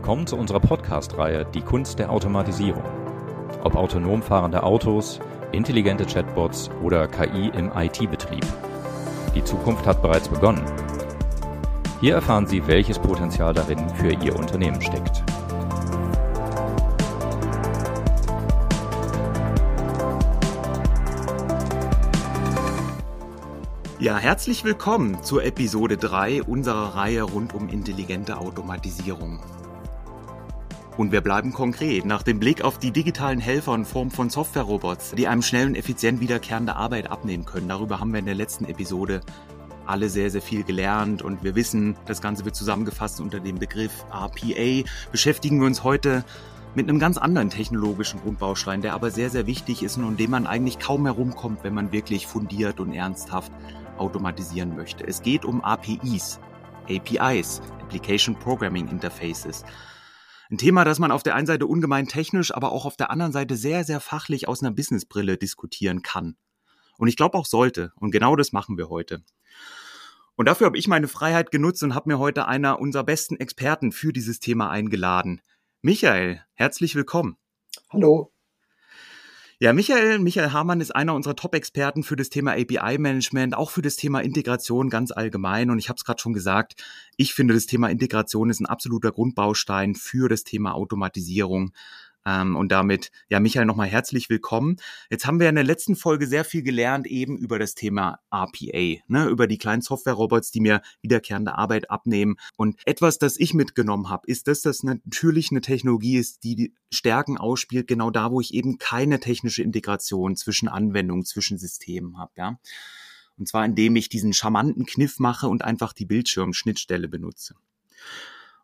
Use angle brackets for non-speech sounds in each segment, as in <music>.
Willkommen zu unserer Podcast-Reihe Die Kunst der Automatisierung. Ob autonom fahrende Autos, intelligente Chatbots oder KI im IT-Betrieb. Die Zukunft hat bereits begonnen. Hier erfahren Sie, welches Potenzial darin für Ihr Unternehmen steckt. Ja, herzlich willkommen zur Episode 3 unserer Reihe rund um intelligente Automatisierung. Und wir bleiben konkret. Nach dem Blick auf die digitalen Helfer in Form von Software-Robots, die einem schnell und effizient wiederkehrende Arbeit abnehmen können, darüber haben wir in der letzten Episode alle sehr, sehr viel gelernt und wir wissen, das Ganze wird zusammengefasst unter dem Begriff RPA. Beschäftigen wir uns heute mit einem ganz anderen technologischen Grundbaustein, der aber sehr, sehr wichtig ist und um den man eigentlich kaum herumkommt, wenn man wirklich fundiert und ernsthaft automatisieren möchte. Es geht um APIs, APIs, Application Programming Interfaces. Ein Thema, das man auf der einen Seite ungemein technisch, aber auch auf der anderen Seite sehr, sehr fachlich aus einer Businessbrille diskutieren kann. Und ich glaube auch sollte. Und genau das machen wir heute. Und dafür habe ich meine Freiheit genutzt und habe mir heute einer unserer besten Experten für dieses Thema eingeladen. Michael, herzlich willkommen. Hallo. Ja, Michael, Michael Hamann ist einer unserer Top-Experten für das Thema API-Management, auch für das Thema Integration ganz allgemein. Und ich habe es gerade schon gesagt, ich finde, das Thema Integration ist ein absoluter Grundbaustein für das Thema Automatisierung. Ähm, und damit, ja, Michael, nochmal herzlich willkommen. Jetzt haben wir in der letzten Folge sehr viel gelernt eben über das Thema RPA, ne, über die kleinen Software-Robots, die mir wiederkehrende Arbeit abnehmen. Und etwas, das ich mitgenommen habe, ist, dass das natürlich eine Technologie ist, die die Stärken ausspielt, genau da, wo ich eben keine technische Integration zwischen Anwendungen, zwischen Systemen habe, ja. Und zwar indem ich diesen charmanten Kniff mache und einfach die Bildschirmschnittstelle benutze.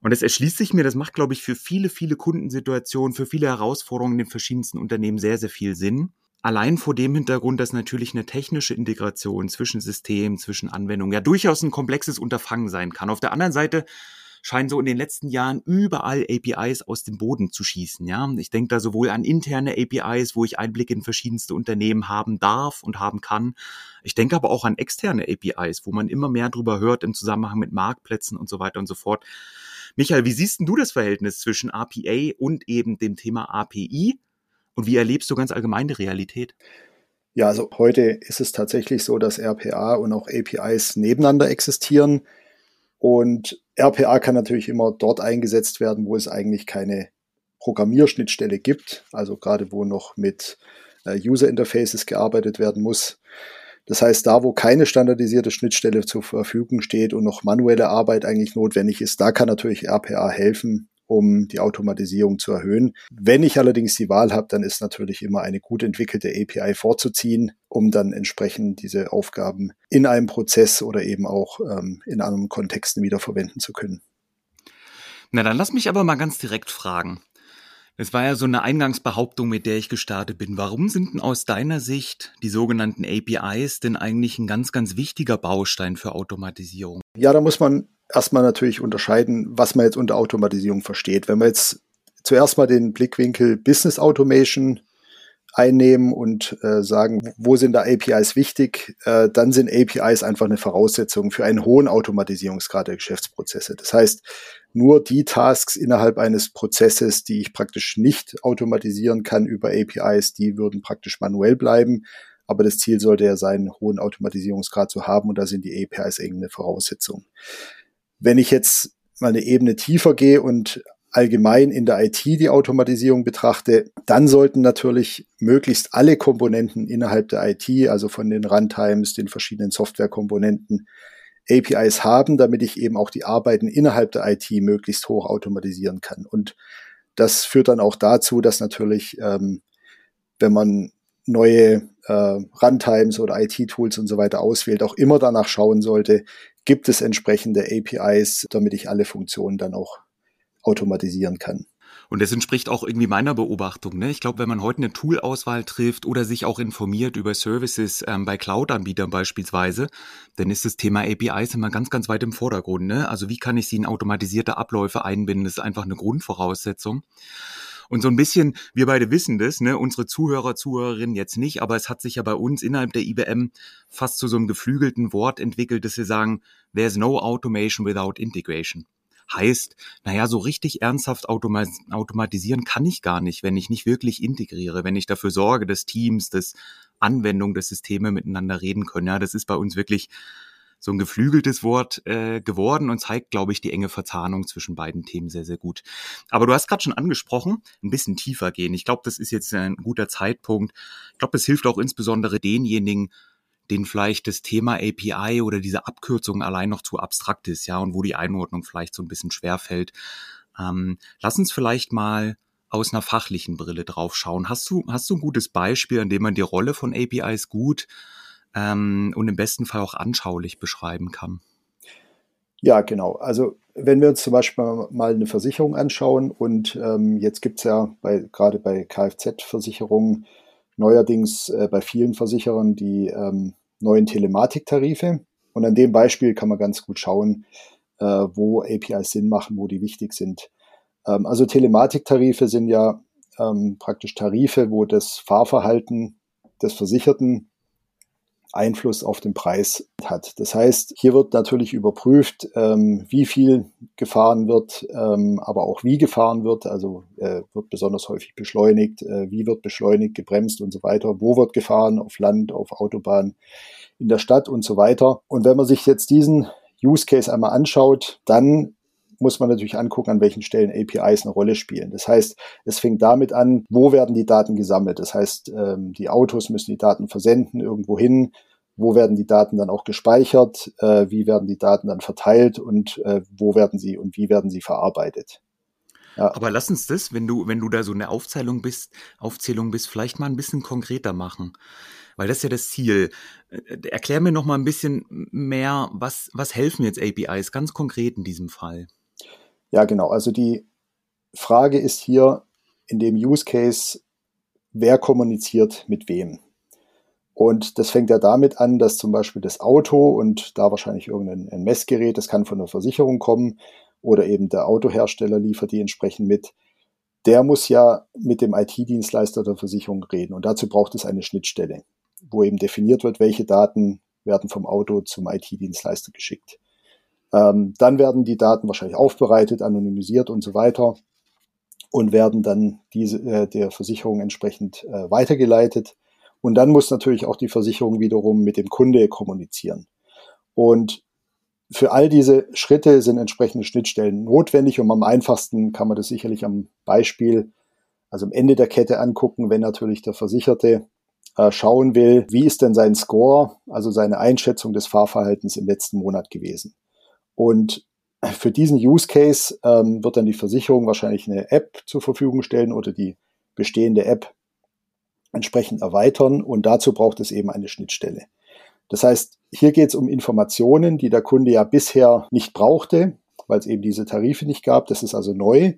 Und das erschließt sich mir, das macht, glaube ich, für viele, viele Kundensituationen, für viele Herausforderungen in den verschiedensten Unternehmen sehr, sehr viel Sinn. Allein vor dem Hintergrund, dass natürlich eine technische Integration zwischen Systemen, zwischen Anwendungen ja durchaus ein komplexes Unterfangen sein kann. Auf der anderen Seite scheinen so in den letzten Jahren überall APIs aus dem Boden zu schießen. Ja, ich denke da sowohl an interne APIs, wo ich Einblick in verschiedenste Unternehmen haben darf und haben kann. Ich denke aber auch an externe APIs, wo man immer mehr drüber hört im Zusammenhang mit Marktplätzen und so weiter und so fort. Michael, wie siehst du das Verhältnis zwischen RPA und eben dem Thema API? Und wie erlebst du ganz allgemein die Realität? Ja, also heute ist es tatsächlich so, dass RPA und auch APIs nebeneinander existieren. Und RPA kann natürlich immer dort eingesetzt werden, wo es eigentlich keine Programmierschnittstelle gibt, also gerade wo noch mit äh, User Interfaces gearbeitet werden muss. Das heißt, da, wo keine standardisierte Schnittstelle zur Verfügung steht und noch manuelle Arbeit eigentlich notwendig ist, da kann natürlich RPA helfen, um die Automatisierung zu erhöhen. Wenn ich allerdings die Wahl habe, dann ist natürlich immer eine gut entwickelte API vorzuziehen, um dann entsprechend diese Aufgaben in einem Prozess oder eben auch ähm, in anderen Kontexten wiederverwenden zu können. Na, dann lass mich aber mal ganz direkt fragen. Es war ja so eine Eingangsbehauptung, mit der ich gestartet bin. Warum sind denn aus deiner Sicht die sogenannten APIs denn eigentlich ein ganz, ganz wichtiger Baustein für Automatisierung? Ja, da muss man erstmal natürlich unterscheiden, was man jetzt unter Automatisierung versteht. Wenn man jetzt zuerst mal den Blickwinkel Business Automation einnehmen und äh, sagen, wo sind da APIs wichtig, äh, dann sind APIs einfach eine Voraussetzung für einen hohen Automatisierungsgrad der Geschäftsprozesse. Das heißt, nur die Tasks innerhalb eines Prozesses, die ich praktisch nicht automatisieren kann über APIs, die würden praktisch manuell bleiben. Aber das Ziel sollte ja sein, einen hohen Automatisierungsgrad zu haben und da sind die APIs eng eine Voraussetzung. Wenn ich jetzt mal eine Ebene tiefer gehe und allgemein in der IT die Automatisierung betrachte, dann sollten natürlich möglichst alle Komponenten innerhalb der IT, also von den Runtimes, den verschiedenen Softwarekomponenten, APIs haben, damit ich eben auch die Arbeiten innerhalb der IT möglichst hoch automatisieren kann. Und das führt dann auch dazu, dass natürlich, ähm, wenn man neue äh, Runtimes oder IT-Tools und so weiter auswählt, auch immer danach schauen sollte, gibt es entsprechende APIs, damit ich alle Funktionen dann auch automatisieren kann. Und das entspricht auch irgendwie meiner Beobachtung. Ne? Ich glaube, wenn man heute eine Toolauswahl trifft oder sich auch informiert über Services ähm, bei Cloud-Anbietern beispielsweise, dann ist das Thema APIs immer ganz, ganz weit im Vordergrund. Ne? Also wie kann ich sie in automatisierte Abläufe einbinden? Das ist einfach eine Grundvoraussetzung. Und so ein bisschen, wir beide wissen das, ne, unsere Zuhörer, Zuhörerinnen jetzt nicht, aber es hat sich ja bei uns innerhalb der IBM fast zu so einem geflügelten Wort entwickelt, dass wir sagen, there's no automation without integration. Heißt, naja, so richtig ernsthaft automatisieren kann ich gar nicht, wenn ich nicht wirklich integriere, wenn ich dafür sorge, dass Teams, dass Anwendungen, dass Systeme miteinander reden können. Ja, das ist bei uns wirklich so ein geflügeltes Wort äh, geworden und zeigt, glaube ich, die enge Verzahnung zwischen beiden Themen sehr, sehr gut. Aber du hast gerade schon angesprochen, ein bisschen tiefer gehen. Ich glaube, das ist jetzt ein guter Zeitpunkt. Ich glaube, das hilft auch insbesondere denjenigen, denen vielleicht das Thema API oder diese Abkürzung allein noch zu abstrakt ist, ja, und wo die Einordnung vielleicht so ein bisschen schwer fällt. Ähm, lass uns vielleicht mal aus einer fachlichen Brille drauf schauen. Hast du, hast du ein gutes Beispiel, an dem man die Rolle von APIs gut ähm, und im besten Fall auch anschaulich beschreiben kann. Ja, genau. Also wenn wir uns zum Beispiel mal eine Versicherung anschauen und ähm, jetzt gibt es ja bei, gerade bei Kfz-Versicherungen neuerdings äh, bei vielen Versicherern die ähm, neuen Telematiktarife. Und an dem Beispiel kann man ganz gut schauen, äh, wo APIs Sinn machen, wo die wichtig sind. Ähm, also Telematiktarife sind ja ähm, praktisch Tarife, wo das Fahrverhalten des Versicherten Einfluss auf den Preis hat. Das heißt, hier wird natürlich überprüft, ähm, wie viel gefahren wird, ähm, aber auch wie gefahren wird. Also äh, wird besonders häufig beschleunigt, äh, wie wird beschleunigt, gebremst und so weiter. Wo wird gefahren, auf Land, auf Autobahn, in der Stadt und so weiter. Und wenn man sich jetzt diesen Use Case einmal anschaut, dann muss man natürlich angucken, an welchen Stellen APIs eine Rolle spielen. Das heißt, es fängt damit an, wo werden die Daten gesammelt. Das heißt, ähm, die Autos müssen die Daten versenden irgendwo hin. Wo werden die Daten dann auch gespeichert? Äh, wie werden die Daten dann verteilt und äh, wo werden sie und wie werden sie verarbeitet? Ja. Aber lass uns das, wenn du, wenn du da so eine Aufzählung bist, Aufzählung bist, vielleicht mal ein bisschen konkreter machen. Weil das ist ja das Ziel. Äh, erklär mir noch mal ein bisschen mehr, was, was helfen jetzt APIs ganz konkret in diesem Fall? Ja, genau. Also die Frage ist hier in dem Use Case, wer kommuniziert mit wem? Und das fängt ja damit an, dass zum Beispiel das Auto und da wahrscheinlich irgendein Messgerät, das kann von der Versicherung kommen oder eben der Autohersteller liefert die entsprechend mit. Der muss ja mit dem IT-Dienstleister der Versicherung reden und dazu braucht es eine Schnittstelle, wo eben definiert wird, welche Daten werden vom Auto zum IT-Dienstleister geschickt. Ähm, dann werden die Daten wahrscheinlich aufbereitet, anonymisiert und so weiter und werden dann diese, äh, der Versicherung entsprechend äh, weitergeleitet. Und dann muss natürlich auch die Versicherung wiederum mit dem Kunde kommunizieren. Und für all diese Schritte sind entsprechende Schnittstellen notwendig und am einfachsten kann man das sicherlich am Beispiel, also am Ende der Kette angucken, wenn natürlich der Versicherte äh, schauen will, wie ist denn sein Score, also seine Einschätzung des Fahrverhaltens im letzten Monat gewesen. Und für diesen Use Case ähm, wird dann die Versicherung wahrscheinlich eine App zur Verfügung stellen oder die bestehende App entsprechend erweitern und dazu braucht es eben eine Schnittstelle. Das heißt, hier geht es um Informationen, die der Kunde ja bisher nicht brauchte, weil es eben diese Tarife nicht gab. Das ist also neu.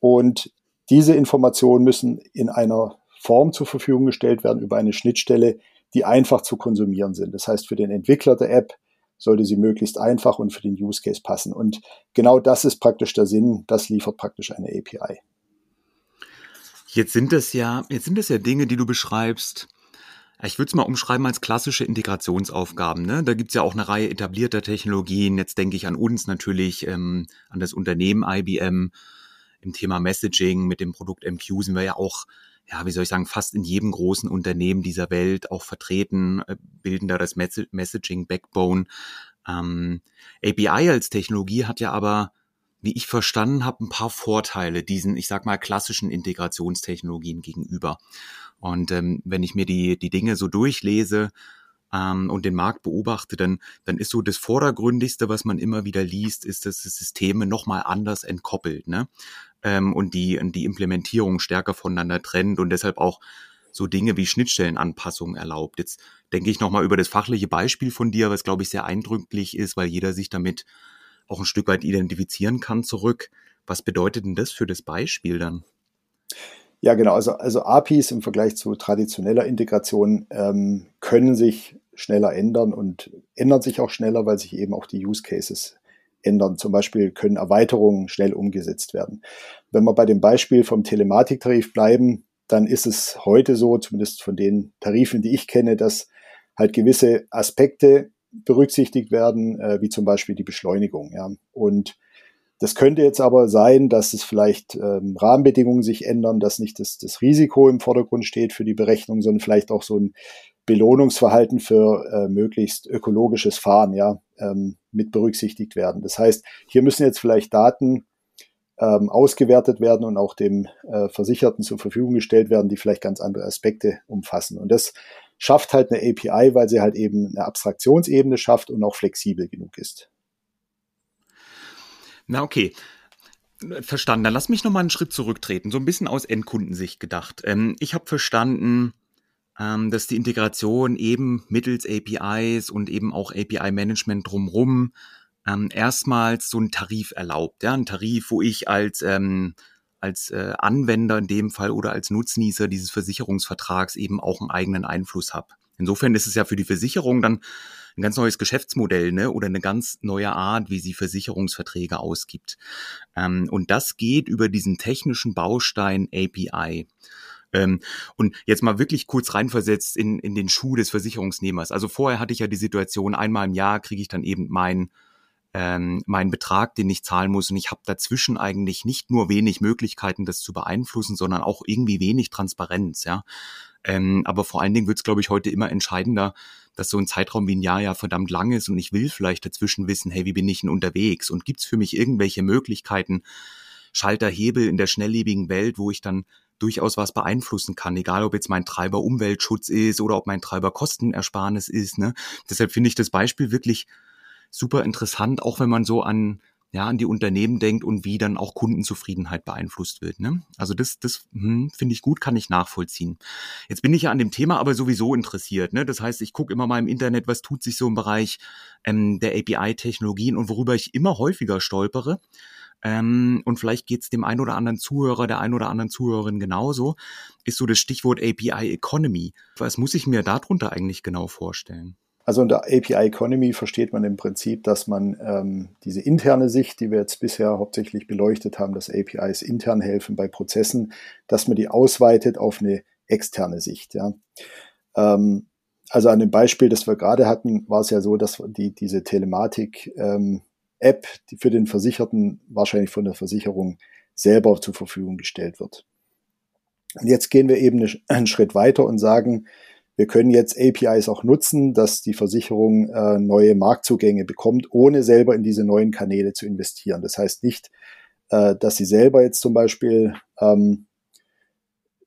Und diese Informationen müssen in einer Form zur Verfügung gestellt werden über eine Schnittstelle, die einfach zu konsumieren sind. Das heißt, für den Entwickler der App sollte sie möglichst einfach und für den Use Case passen. Und genau das ist praktisch der Sinn. Das liefert praktisch eine API. Jetzt sind das ja, jetzt sind das ja Dinge, die du beschreibst. Ich würde es mal umschreiben als klassische Integrationsaufgaben. Ne? Da gibt's ja auch eine Reihe etablierter Technologien. Jetzt denke ich an uns natürlich, ähm, an das Unternehmen IBM. Im Thema Messaging mit dem Produkt MQ sind wir ja auch ja, wie soll ich sagen, fast in jedem großen Unternehmen dieser Welt auch vertreten, äh, bilden da das Messaging Backbone. Ähm, API als Technologie hat ja aber, wie ich verstanden habe, ein paar Vorteile diesen, ich sag mal, klassischen Integrationstechnologien gegenüber. Und ähm, wenn ich mir die, die Dinge so durchlese, ähm, und den Markt beobachte, dann, dann ist so das Vordergründigste, was man immer wieder liest, ist, dass das Systeme nochmal anders entkoppelt. Ne? Ähm, und die, die Implementierung stärker voneinander trennt und deshalb auch so Dinge wie Schnittstellenanpassungen erlaubt. Jetzt denke ich nochmal über das fachliche Beispiel von dir, was glaube ich sehr eindrücklich ist, weil jeder sich damit auch ein Stück weit identifizieren kann zurück. Was bedeutet denn das für das Beispiel dann? Ja, genau. Also, also APIs im Vergleich zu traditioneller Integration ähm, können sich schneller ändern und ändern sich auch schneller, weil sich eben auch die Use Cases ändern. Zum Beispiel können Erweiterungen schnell umgesetzt werden. Wenn wir bei dem Beispiel vom Telematiktarif bleiben, dann ist es heute so, zumindest von den Tarifen, die ich kenne, dass halt gewisse Aspekte berücksichtigt werden, äh, wie zum Beispiel die Beschleunigung. Ja. Und Das könnte jetzt aber sein, dass es vielleicht ähm, Rahmenbedingungen sich ändern, dass nicht das, das Risiko im Vordergrund steht für die Berechnung, sondern vielleicht auch so ein Belohnungsverhalten für äh, möglichst ökologisches Fahren ja ähm, mit berücksichtigt werden. Das heißt, hier müssen jetzt vielleicht Daten ähm, ausgewertet werden und auch dem äh, Versicherten zur Verfügung gestellt werden, die vielleicht ganz andere Aspekte umfassen. Und das schafft halt eine API, weil sie halt eben eine Abstraktionsebene schafft und auch flexibel genug ist. Na okay. Verstanden. Dann lass mich noch mal einen Schritt zurücktreten, so ein bisschen aus Endkundensicht gedacht. Ähm, ich habe verstanden, ähm, dass die Integration eben mittels APIs und eben auch API-Management drumrum ähm, erstmals so einen Tarif erlaubt. Ja, ein Tarif, wo ich als ähm, als äh, Anwender in dem Fall oder als Nutznießer dieses Versicherungsvertrags eben auch einen eigenen Einfluss habe. Insofern ist es ja für die Versicherung dann ein ganz neues Geschäftsmodell ne? oder eine ganz neue Art, wie sie Versicherungsverträge ausgibt. Ähm, und das geht über diesen technischen Baustein API. Ähm, und jetzt mal wirklich kurz reinversetzt in, in den Schuh des Versicherungsnehmers. Also vorher hatte ich ja die Situation, einmal im Jahr kriege ich dann eben mein ähm, meinen Betrag, den ich zahlen muss. Und ich habe dazwischen eigentlich nicht nur wenig Möglichkeiten, das zu beeinflussen, sondern auch irgendwie wenig Transparenz, ja. Ähm, aber vor allen Dingen wird es, glaube ich, heute immer entscheidender, dass so ein Zeitraum wie ein Jahr ja verdammt lang ist und ich will vielleicht dazwischen wissen, hey, wie bin ich denn unterwegs? Und gibt's für mich irgendwelche Möglichkeiten, Schalter, Hebel in der schnelllebigen Welt, wo ich dann durchaus was beeinflussen kann, egal ob jetzt mein Treiber Umweltschutz ist oder ob mein Treiber Kostenersparnis ist. Ne? Deshalb finde ich das Beispiel wirklich super interessant, auch wenn man so an ja, an die Unternehmen denkt und wie dann auch Kundenzufriedenheit beeinflusst wird. Ne? Also das, das hm, finde ich gut, kann ich nachvollziehen. Jetzt bin ich ja an dem Thema aber sowieso interessiert. Ne? Das heißt, ich gucke immer mal im Internet, was tut sich so im Bereich ähm, der API-Technologien und worüber ich immer häufiger stolpere. Ähm, und vielleicht geht es dem einen oder anderen Zuhörer, der einen oder anderen Zuhörerin genauso, ist so das Stichwort API Economy. Was muss ich mir darunter eigentlich genau vorstellen? Also unter API Economy versteht man im Prinzip, dass man ähm, diese interne Sicht, die wir jetzt bisher hauptsächlich beleuchtet haben, dass APIs intern helfen bei Prozessen, dass man die ausweitet auf eine externe Sicht. Ja. Ähm, also an dem Beispiel, das wir gerade hatten, war es ja so, dass die, diese Telematik ähm, App, die für den Versicherten wahrscheinlich von der Versicherung selber zur Verfügung gestellt wird. Und jetzt gehen wir eben einen Schritt weiter und sagen, wir können jetzt APIs auch nutzen, dass die Versicherung äh, neue Marktzugänge bekommt, ohne selber in diese neuen Kanäle zu investieren. Das heißt nicht, äh, dass sie selber jetzt zum Beispiel ähm,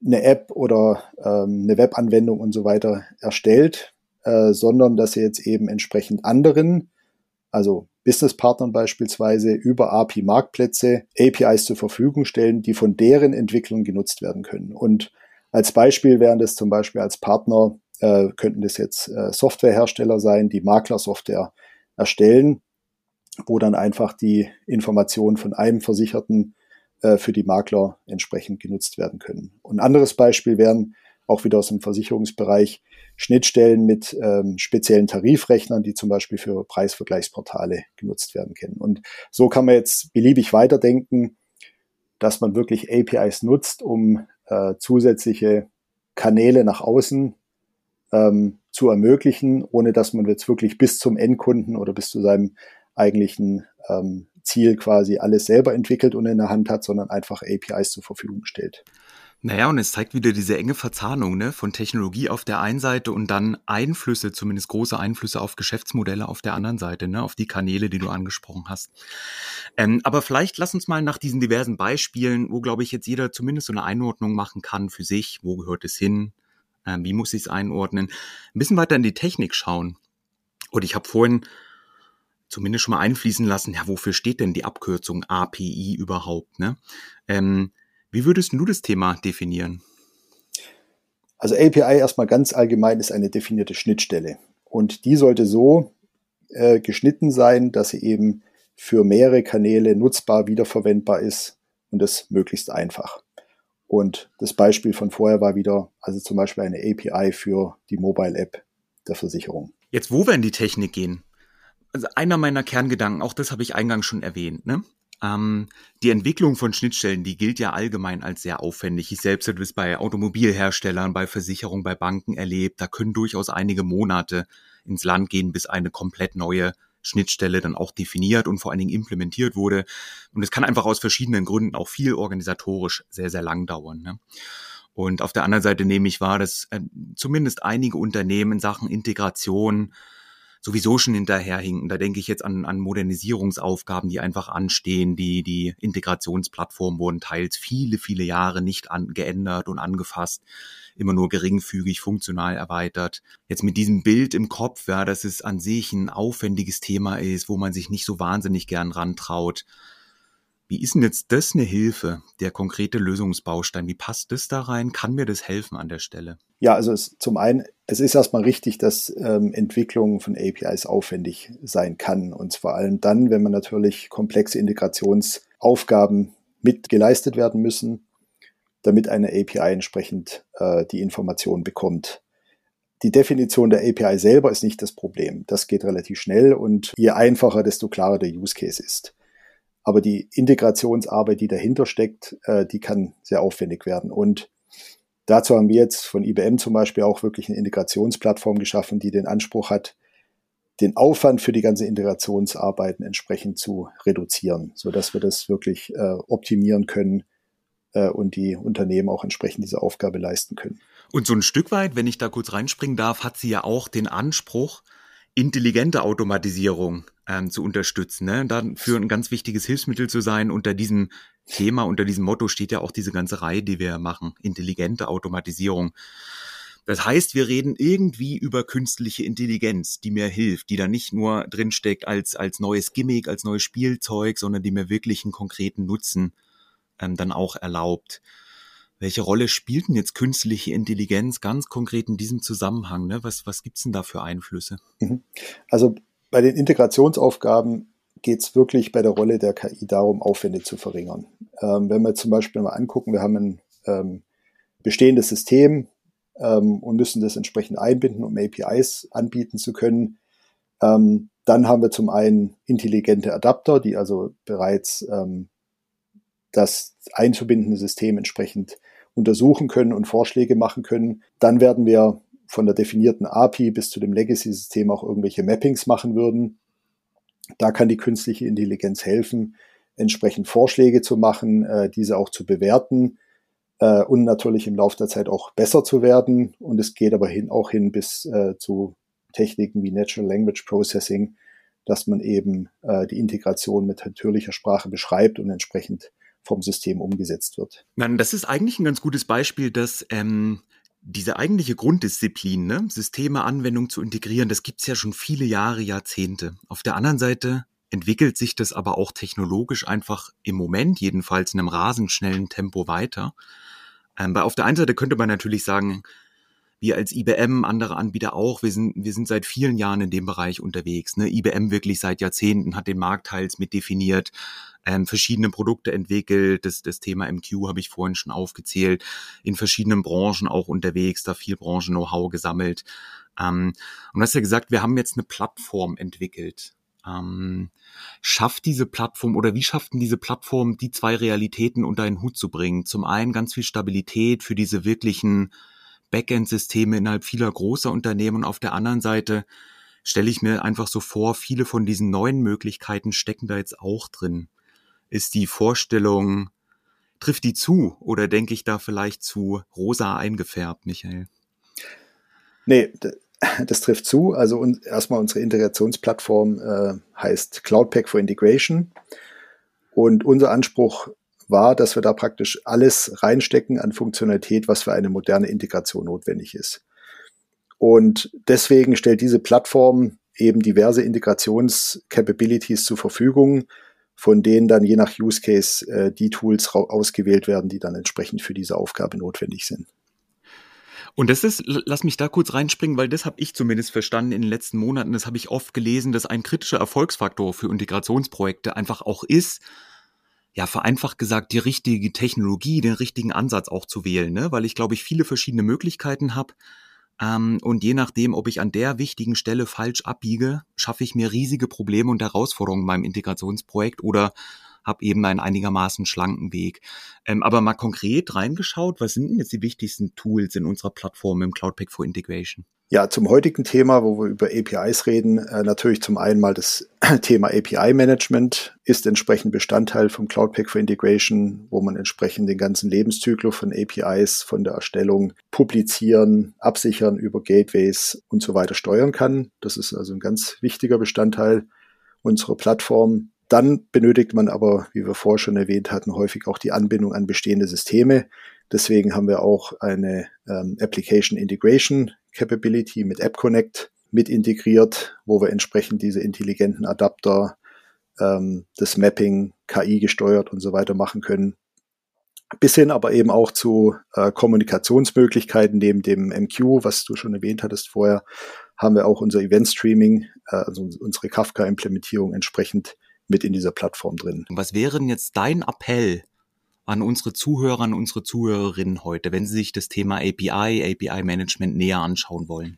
eine App oder ähm, eine Webanwendung und so weiter erstellt, äh, sondern dass sie jetzt eben entsprechend anderen, also Businesspartnern beispielsweise über API-Marktplätze APIs zur Verfügung stellen, die von deren Entwicklung genutzt werden können. Und als Beispiel wären das zum Beispiel als Partner äh, könnten das jetzt äh, Softwarehersteller sein, die Maklersoftware erstellen, wo dann einfach die Informationen von einem Versicherten äh, für die Makler entsprechend genutzt werden können. Und anderes Beispiel wären auch wieder aus dem Versicherungsbereich Schnittstellen mit ähm, speziellen Tarifrechnern, die zum Beispiel für Preisvergleichsportale genutzt werden können. Und so kann man jetzt beliebig weiterdenken, dass man wirklich APIs nutzt, um äh, zusätzliche Kanäle nach außen ähm, zu ermöglichen, ohne dass man jetzt wirklich bis zum Endkunden oder bis zu seinem eigentlichen ähm, Ziel quasi alles selber entwickelt und in der Hand hat, sondern einfach APIs zur Verfügung stellt. Naja, und es zeigt wieder diese enge Verzahnung ne, von Technologie auf der einen Seite und dann Einflüsse, zumindest große Einflüsse auf Geschäftsmodelle auf der anderen Seite, ne, auf die Kanäle, die du angesprochen hast. Ähm, aber vielleicht lass uns mal nach diesen diversen Beispielen, wo, glaube ich, jetzt jeder zumindest so eine Einordnung machen kann für sich, wo gehört es hin, äh, wie muss ich es einordnen, ein bisschen weiter in die Technik schauen. Und ich habe vorhin zumindest schon mal einfließen lassen, ja, wofür steht denn die Abkürzung API überhaupt? Ne? Ähm, wie würdest du das Thema definieren? Also API erstmal ganz allgemein ist eine definierte Schnittstelle. Und die sollte so äh, geschnitten sein, dass sie eben für mehrere Kanäle nutzbar, wiederverwendbar ist und das möglichst einfach. Und das Beispiel von vorher war wieder, also zum Beispiel eine API für die Mobile App der Versicherung. Jetzt, wo wir in die Technik gehen, also einer meiner Kerngedanken, auch das habe ich eingangs schon erwähnt, ne? Ähm, die Entwicklung von Schnittstellen, die gilt ja allgemein als sehr aufwendig. Ich selbst habe es bei Automobilherstellern, bei Versicherungen, bei Banken erlebt. Da können durchaus einige Monate ins Land gehen, bis eine komplett neue Schnittstelle dann auch definiert und vor allen Dingen implementiert wurde. Und es kann einfach aus verschiedenen Gründen auch viel organisatorisch sehr, sehr lang dauern. Ne? Und auf der anderen Seite nehme ich wahr, dass äh, zumindest einige Unternehmen in Sachen Integration sowieso schon hinterherhinken. Da denke ich jetzt an, an Modernisierungsaufgaben, die einfach anstehen. Die, die Integrationsplattformen wurden teils viele, viele Jahre nicht an, geändert und angefasst, immer nur geringfügig funktional erweitert. Jetzt mit diesem Bild im Kopf, ja, dass es an sich ein aufwendiges Thema ist, wo man sich nicht so wahnsinnig gern rantraut. Wie ist denn jetzt das eine Hilfe, der konkrete Lösungsbaustein? Wie passt das da rein? Kann mir das helfen an der Stelle? Ja, also es, zum einen, es ist erstmal richtig, dass ähm, Entwicklung von APIs aufwendig sein kann. Und vor allem dann, wenn man natürlich komplexe Integrationsaufgaben mit geleistet werden müssen, damit eine API entsprechend äh, die Information bekommt. Die Definition der API selber ist nicht das Problem. Das geht relativ schnell und je einfacher, desto klarer der Use Case ist. Aber die Integrationsarbeit, die dahinter steckt, äh, die kann sehr aufwendig werden. Und dazu haben wir jetzt von IBM zum Beispiel auch wirklich eine Integrationsplattform geschaffen, die den Anspruch hat, den Aufwand für die ganze Integrationsarbeiten entsprechend zu reduzieren, so dass wir das wirklich äh, optimieren können äh, und die Unternehmen auch entsprechend diese Aufgabe leisten können. Und so ein Stück weit, wenn ich da kurz reinspringen darf, hat sie ja auch den Anspruch, intelligente Automatisierung ähm, zu unterstützen. Ne? Dafür ein ganz wichtiges Hilfsmittel zu sein. Unter diesem Thema, unter diesem Motto steht ja auch diese ganze Reihe, die wir machen. Intelligente Automatisierung. Das heißt, wir reden irgendwie über künstliche Intelligenz, die mir hilft, die da nicht nur drinsteckt als, als neues Gimmick, als neues Spielzeug, sondern die mir wirklich einen konkreten Nutzen ähm, dann auch erlaubt. Welche Rolle spielt denn jetzt künstliche Intelligenz ganz konkret in diesem Zusammenhang? Ne? Was, was gibt's denn da für Einflüsse? Mhm. Also bei den Integrationsaufgaben geht es wirklich bei der Rolle der KI darum, Aufwände zu verringern. Ähm, wenn wir zum Beispiel mal angucken, wir haben ein ähm, bestehendes System ähm, und müssen das entsprechend einbinden, um APIs anbieten zu können. Ähm, dann haben wir zum einen intelligente Adapter, die also bereits ähm, das einzubindende System entsprechend untersuchen können und Vorschläge machen können. Dann werden wir von der definierten API bis zu dem Legacy-System auch irgendwelche Mappings machen würden. Da kann die künstliche Intelligenz helfen, entsprechend Vorschläge zu machen, äh, diese auch zu bewerten äh, und natürlich im Laufe der Zeit auch besser zu werden. Und es geht aber hin, auch hin bis äh, zu Techniken wie Natural Language Processing, dass man eben äh, die Integration mit natürlicher Sprache beschreibt und entsprechend vom System umgesetzt wird. Nein, das ist eigentlich ein ganz gutes Beispiel, dass ähm, diese eigentliche Grunddisziplin, ne, Systeme, Anwendung zu integrieren, das gibt's ja schon viele Jahre, Jahrzehnte. Auf der anderen Seite entwickelt sich das aber auch technologisch einfach im Moment jedenfalls in einem rasend schnellen Tempo weiter. Ähm, weil auf der einen Seite könnte man natürlich sagen, wir als IBM, andere Anbieter auch, wir sind, wir sind seit vielen Jahren in dem Bereich unterwegs. Ne? IBM wirklich seit Jahrzehnten hat den Markt teils mit definiert, ähm, verschiedene Produkte entwickelt. Das, das Thema MQ habe ich vorhin schon aufgezählt. In verschiedenen Branchen auch unterwegs, da viel Branchen-Know-how gesammelt. Ähm, und du hast ja gesagt, wir haben jetzt eine Plattform entwickelt. Ähm, schafft diese Plattform oder wie schafft denn diese Plattform, die zwei Realitäten unter einen Hut zu bringen? Zum einen ganz viel Stabilität für diese wirklichen Backend-Systeme innerhalb vieler großer Unternehmen und auf der anderen Seite stelle ich mir einfach so vor, viele von diesen neuen Möglichkeiten stecken da jetzt auch drin. Ist die Vorstellung, trifft die zu oder denke ich da vielleicht zu rosa eingefärbt, Michael? Nee, das trifft zu. Also erstmal unsere Integrationsplattform äh, heißt Cloudpack for Integration. Und unser Anspruch war, dass wir da praktisch alles reinstecken an Funktionalität, was für eine moderne Integration notwendig ist. Und deswegen stellt diese Plattform eben diverse Integrations-Capabilities zur Verfügung, von denen dann je nach Use Case äh, die Tools ausgewählt werden, die dann entsprechend für diese Aufgabe notwendig sind. Und das ist, lass mich da kurz reinspringen, weil das habe ich zumindest verstanden in den letzten Monaten, das habe ich oft gelesen, dass ein kritischer Erfolgsfaktor für Integrationsprojekte einfach auch ist, ja, vereinfacht gesagt, die richtige Technologie, den richtigen Ansatz auch zu wählen, ne? weil ich glaube ich viele verschiedene Möglichkeiten habe. Ähm, und je nachdem, ob ich an der wichtigen Stelle falsch abbiege, schaffe ich mir riesige Probleme und Herausforderungen in meinem Integrationsprojekt oder habe eben einen einigermaßen schlanken Weg. Ähm, aber mal konkret reingeschaut, was sind denn jetzt die wichtigsten Tools in unserer Plattform im Cloud Pack for Integration? Ja, zum heutigen Thema, wo wir über APIs reden, äh, natürlich zum einen mal das <clears throat> Thema API-Management ist entsprechend Bestandteil vom Cloud Pack for Integration, wo man entsprechend den ganzen Lebenszyklus von APIs, von der Erstellung, Publizieren, Absichern über Gateways und so weiter steuern kann. Das ist also ein ganz wichtiger Bestandteil unserer Plattform. Dann benötigt man aber, wie wir vorher schon erwähnt hatten, häufig auch die Anbindung an bestehende Systeme. Deswegen haben wir auch eine ähm, Application Integration Capability mit App Connect mit integriert, wo wir entsprechend diese intelligenten Adapter, ähm, das Mapping, KI gesteuert und so weiter machen können. Bis hin aber eben auch zu äh, Kommunikationsmöglichkeiten neben dem MQ, was du schon erwähnt hattest vorher, haben wir auch unser Event Streaming, äh, also unsere Kafka-Implementierung entsprechend mit in dieser Plattform drin. Was wäre denn jetzt dein Appell an unsere Zuhörer, an unsere Zuhörerinnen heute, wenn sie sich das Thema API, API-Management näher anschauen wollen?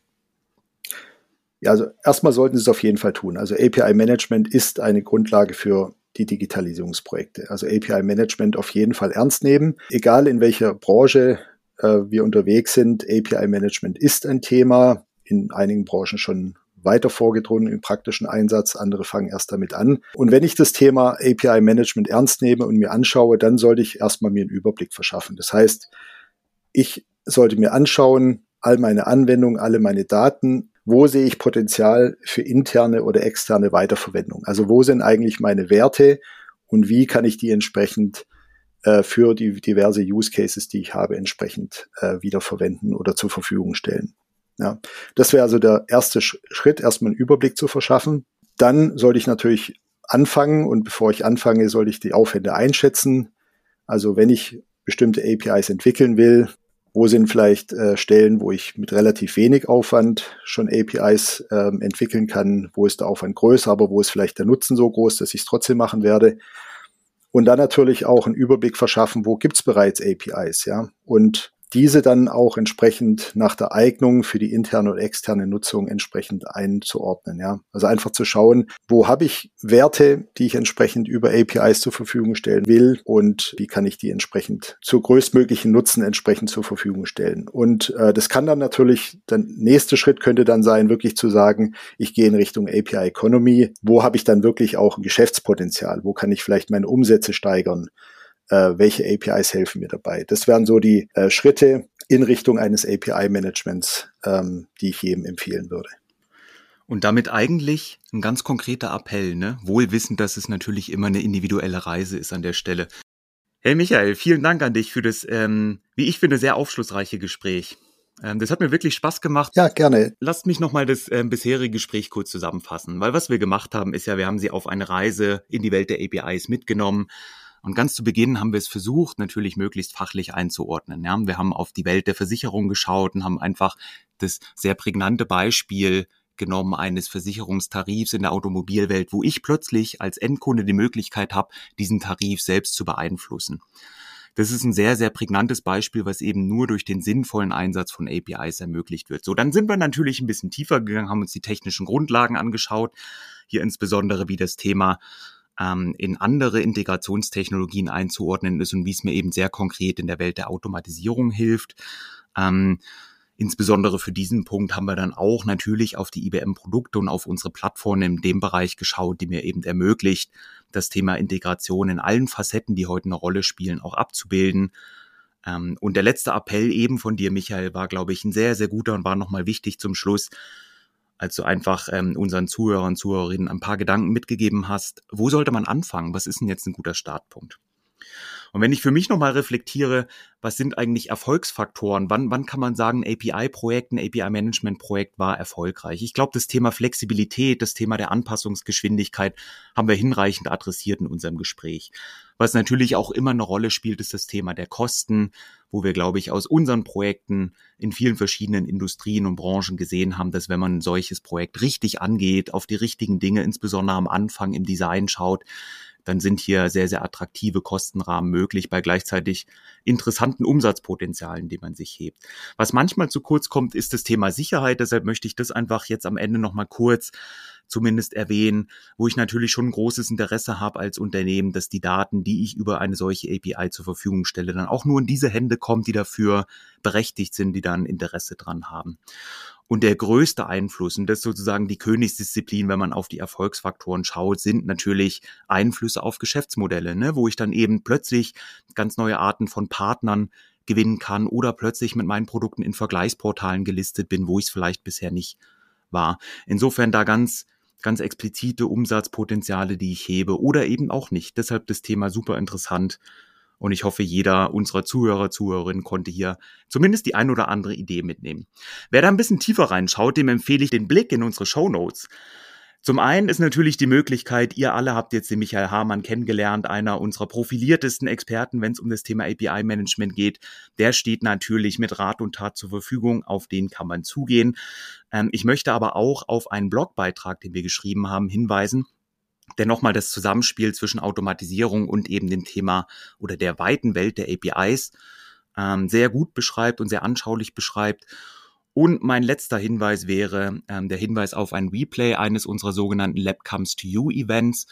Ja, also erstmal sollten sie es auf jeden Fall tun. Also API-Management ist eine Grundlage für die Digitalisierungsprojekte. Also API-Management auf jeden Fall ernst nehmen. Egal in welcher Branche äh, wir unterwegs sind, API-Management ist ein Thema. In einigen Branchen schon weiter vorgedrungen im praktischen Einsatz, andere fangen erst damit an. Und wenn ich das Thema API Management ernst nehme und mir anschaue, dann sollte ich erstmal mir einen Überblick verschaffen. Das heißt, ich sollte mir anschauen, all meine Anwendungen, alle meine Daten, wo sehe ich Potenzial für interne oder externe Weiterverwendung? Also wo sind eigentlich meine Werte und wie kann ich die entsprechend äh, für die diverse Use Cases, die ich habe, entsprechend äh, wiederverwenden oder zur Verfügung stellen? Ja, das wäre also der erste Schritt, erstmal einen Überblick zu verschaffen. Dann sollte ich natürlich anfangen und bevor ich anfange, sollte ich die Aufwände einschätzen. Also wenn ich bestimmte APIs entwickeln will, wo sind vielleicht äh, Stellen, wo ich mit relativ wenig Aufwand schon APIs ähm, entwickeln kann? Wo ist der Aufwand größer, aber wo ist vielleicht der Nutzen so groß, dass ich es trotzdem machen werde? Und dann natürlich auch einen Überblick verschaffen, wo gibt's bereits APIs, ja? Und diese dann auch entsprechend nach der Eignung für die interne und externe Nutzung entsprechend einzuordnen. Ja, also einfach zu schauen, wo habe ich Werte, die ich entsprechend über APIs zur Verfügung stellen will und wie kann ich die entsprechend zur größtmöglichen Nutzen entsprechend zur Verfügung stellen. Und äh, das kann dann natürlich, der nächste Schritt könnte dann sein, wirklich zu sagen, ich gehe in Richtung API Economy. Wo habe ich dann wirklich auch ein Geschäftspotenzial? Wo kann ich vielleicht meine Umsätze steigern? Äh, welche APIs helfen mir dabei. Das wären so die äh, Schritte in Richtung eines API-Managements, ähm, die ich jedem empfehlen würde. Und damit eigentlich ein ganz konkreter Appell, ne? Wohl wissend, dass es natürlich immer eine individuelle Reise ist an der Stelle. Hey Michael, vielen Dank an dich für das, ähm, wie ich finde, sehr aufschlussreiche Gespräch. Ähm, das hat mir wirklich Spaß gemacht. Ja, gerne. Lasst mich nochmal das ähm, bisherige Gespräch kurz zusammenfassen, weil was wir gemacht haben, ist ja, wir haben sie auf eine Reise in die Welt der APIs mitgenommen und ganz zu Beginn haben wir es versucht, natürlich möglichst fachlich einzuordnen. Ja, wir haben auf die Welt der Versicherung geschaut und haben einfach das sehr prägnante Beispiel genommen eines Versicherungstarifs in der Automobilwelt, wo ich plötzlich als Endkunde die Möglichkeit habe, diesen Tarif selbst zu beeinflussen. Das ist ein sehr, sehr prägnantes Beispiel, was eben nur durch den sinnvollen Einsatz von APIs ermöglicht wird. So, dann sind wir natürlich ein bisschen tiefer gegangen, haben uns die technischen Grundlagen angeschaut. Hier insbesondere wie das Thema ähm, in andere Integrationstechnologien einzuordnen ist und wie es mir eben sehr konkret in der Welt der Automatisierung hilft. Ähm, Insbesondere für diesen Punkt haben wir dann auch natürlich auf die IBM-Produkte und auf unsere Plattform in dem Bereich geschaut, die mir eben ermöglicht, das Thema Integration in allen Facetten, die heute eine Rolle spielen, auch abzubilden. Ähm, und der letzte Appell eben von dir, Michael, war, glaube ich, ein sehr, sehr guter und war nochmal wichtig zum Schluss als du einfach ähm, unseren Zuhörern und Zuhörerinnen ein paar Gedanken mitgegeben hast. Wo sollte man anfangen? Was ist denn jetzt ein guter Startpunkt? Und wenn ich für mich nochmal reflektiere, was sind eigentlich Erfolgsfaktoren? Wann, wann kann man sagen, API-Projekt, ein API-Management-Projekt war erfolgreich? Ich glaube, das Thema Flexibilität, das Thema der Anpassungsgeschwindigkeit haben wir hinreichend adressiert in unserem Gespräch. Was natürlich auch immer eine Rolle spielt, ist das Thema der Kosten, wo wir, glaube ich, aus unseren Projekten in vielen verschiedenen Industrien und Branchen gesehen haben, dass wenn man ein solches Projekt richtig angeht, auf die richtigen Dinge, insbesondere am Anfang im Design schaut, dann sind hier sehr, sehr attraktive Kostenrahmen möglich bei gleichzeitig interessanten Umsatzpotenzialen, die man sich hebt. Was manchmal zu kurz kommt, ist das Thema Sicherheit. Deshalb möchte ich das einfach jetzt am Ende nochmal kurz zumindest erwähnen, wo ich natürlich schon ein großes Interesse habe als Unternehmen, dass die Daten, die ich über eine solche API zur Verfügung stelle, dann auch nur in diese Hände kommen, die dafür berechtigt sind, die dann Interesse dran haben. Und der größte Einfluss, und das ist sozusagen die Königsdisziplin, wenn man auf die Erfolgsfaktoren schaut, sind natürlich Einflüsse auf Geschäftsmodelle, ne? wo ich dann eben plötzlich ganz neue Arten von Partnern gewinnen kann oder plötzlich mit meinen Produkten in Vergleichsportalen gelistet bin, wo ich es vielleicht bisher nicht war. Insofern da ganz ganz explizite Umsatzpotenziale, die ich hebe oder eben auch nicht. Deshalb das Thema super interessant und ich hoffe, jeder unserer Zuhörer, Zuhörerinnen konnte hier zumindest die ein oder andere Idee mitnehmen. Wer da ein bisschen tiefer reinschaut, dem empfehle ich den Blick in unsere Show Notes. Zum einen ist natürlich die Möglichkeit, ihr alle habt jetzt den Michael Hamann kennengelernt, einer unserer profiliertesten Experten, wenn es um das Thema API-Management geht. Der steht natürlich mit Rat und Tat zur Verfügung, auf den kann man zugehen. Ähm, ich möchte aber auch auf einen Blogbeitrag, den wir geschrieben haben, hinweisen der nochmal das Zusammenspiel zwischen Automatisierung und eben dem Thema oder der weiten Welt der APIs ähm, sehr gut beschreibt und sehr anschaulich beschreibt. Und mein letzter Hinweis wäre ähm, der Hinweis auf ein Replay eines unserer sogenannten Lab Comes to You Events,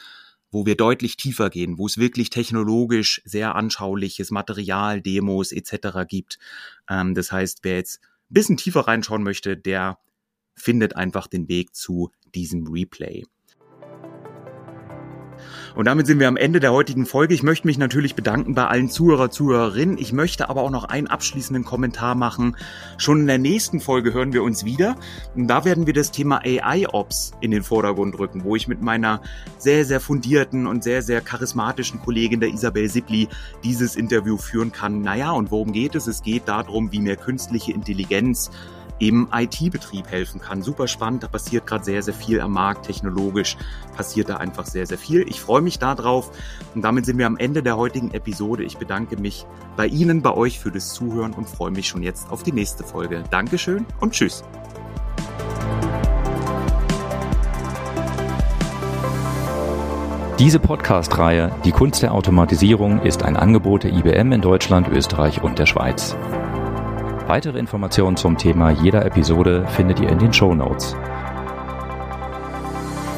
wo wir deutlich tiefer gehen, wo es wirklich technologisch sehr anschauliches Material, Demos etc. gibt. Ähm, das heißt, wer jetzt ein bisschen tiefer reinschauen möchte, der findet einfach den Weg zu diesem Replay. Und damit sind wir am Ende der heutigen Folge. Ich möchte mich natürlich bedanken bei allen Zuhörer, Zuhörerinnen. Ich möchte aber auch noch einen abschließenden Kommentar machen. Schon in der nächsten Folge hören wir uns wieder. Und da werden wir das Thema AI-Ops in den Vordergrund rücken, wo ich mit meiner sehr, sehr fundierten und sehr, sehr charismatischen Kollegin, der Isabel Sippli, dieses Interview führen kann. Naja, und worum geht es? Es geht darum, wie mir künstliche Intelligenz im IT-Betrieb helfen kann. Super spannend, da passiert gerade sehr, sehr viel am Markt. Technologisch passiert da einfach sehr, sehr viel. Ich freue mich darauf und damit sind wir am Ende der heutigen Episode. Ich bedanke mich bei Ihnen, bei euch für das Zuhören und freue mich schon jetzt auf die nächste Folge. Dankeschön und tschüss. Diese Podcast-Reihe Die Kunst der Automatisierung ist ein Angebot der IBM in Deutschland, Österreich und der Schweiz. Weitere Informationen zum Thema jeder Episode findet ihr in den Show Notes.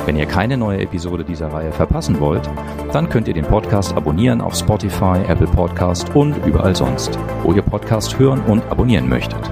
Wenn ihr keine neue Episode dieser Reihe verpassen wollt, dann könnt ihr den Podcast abonnieren auf Spotify, Apple Podcast und überall sonst, wo ihr Podcast hören und abonnieren möchtet.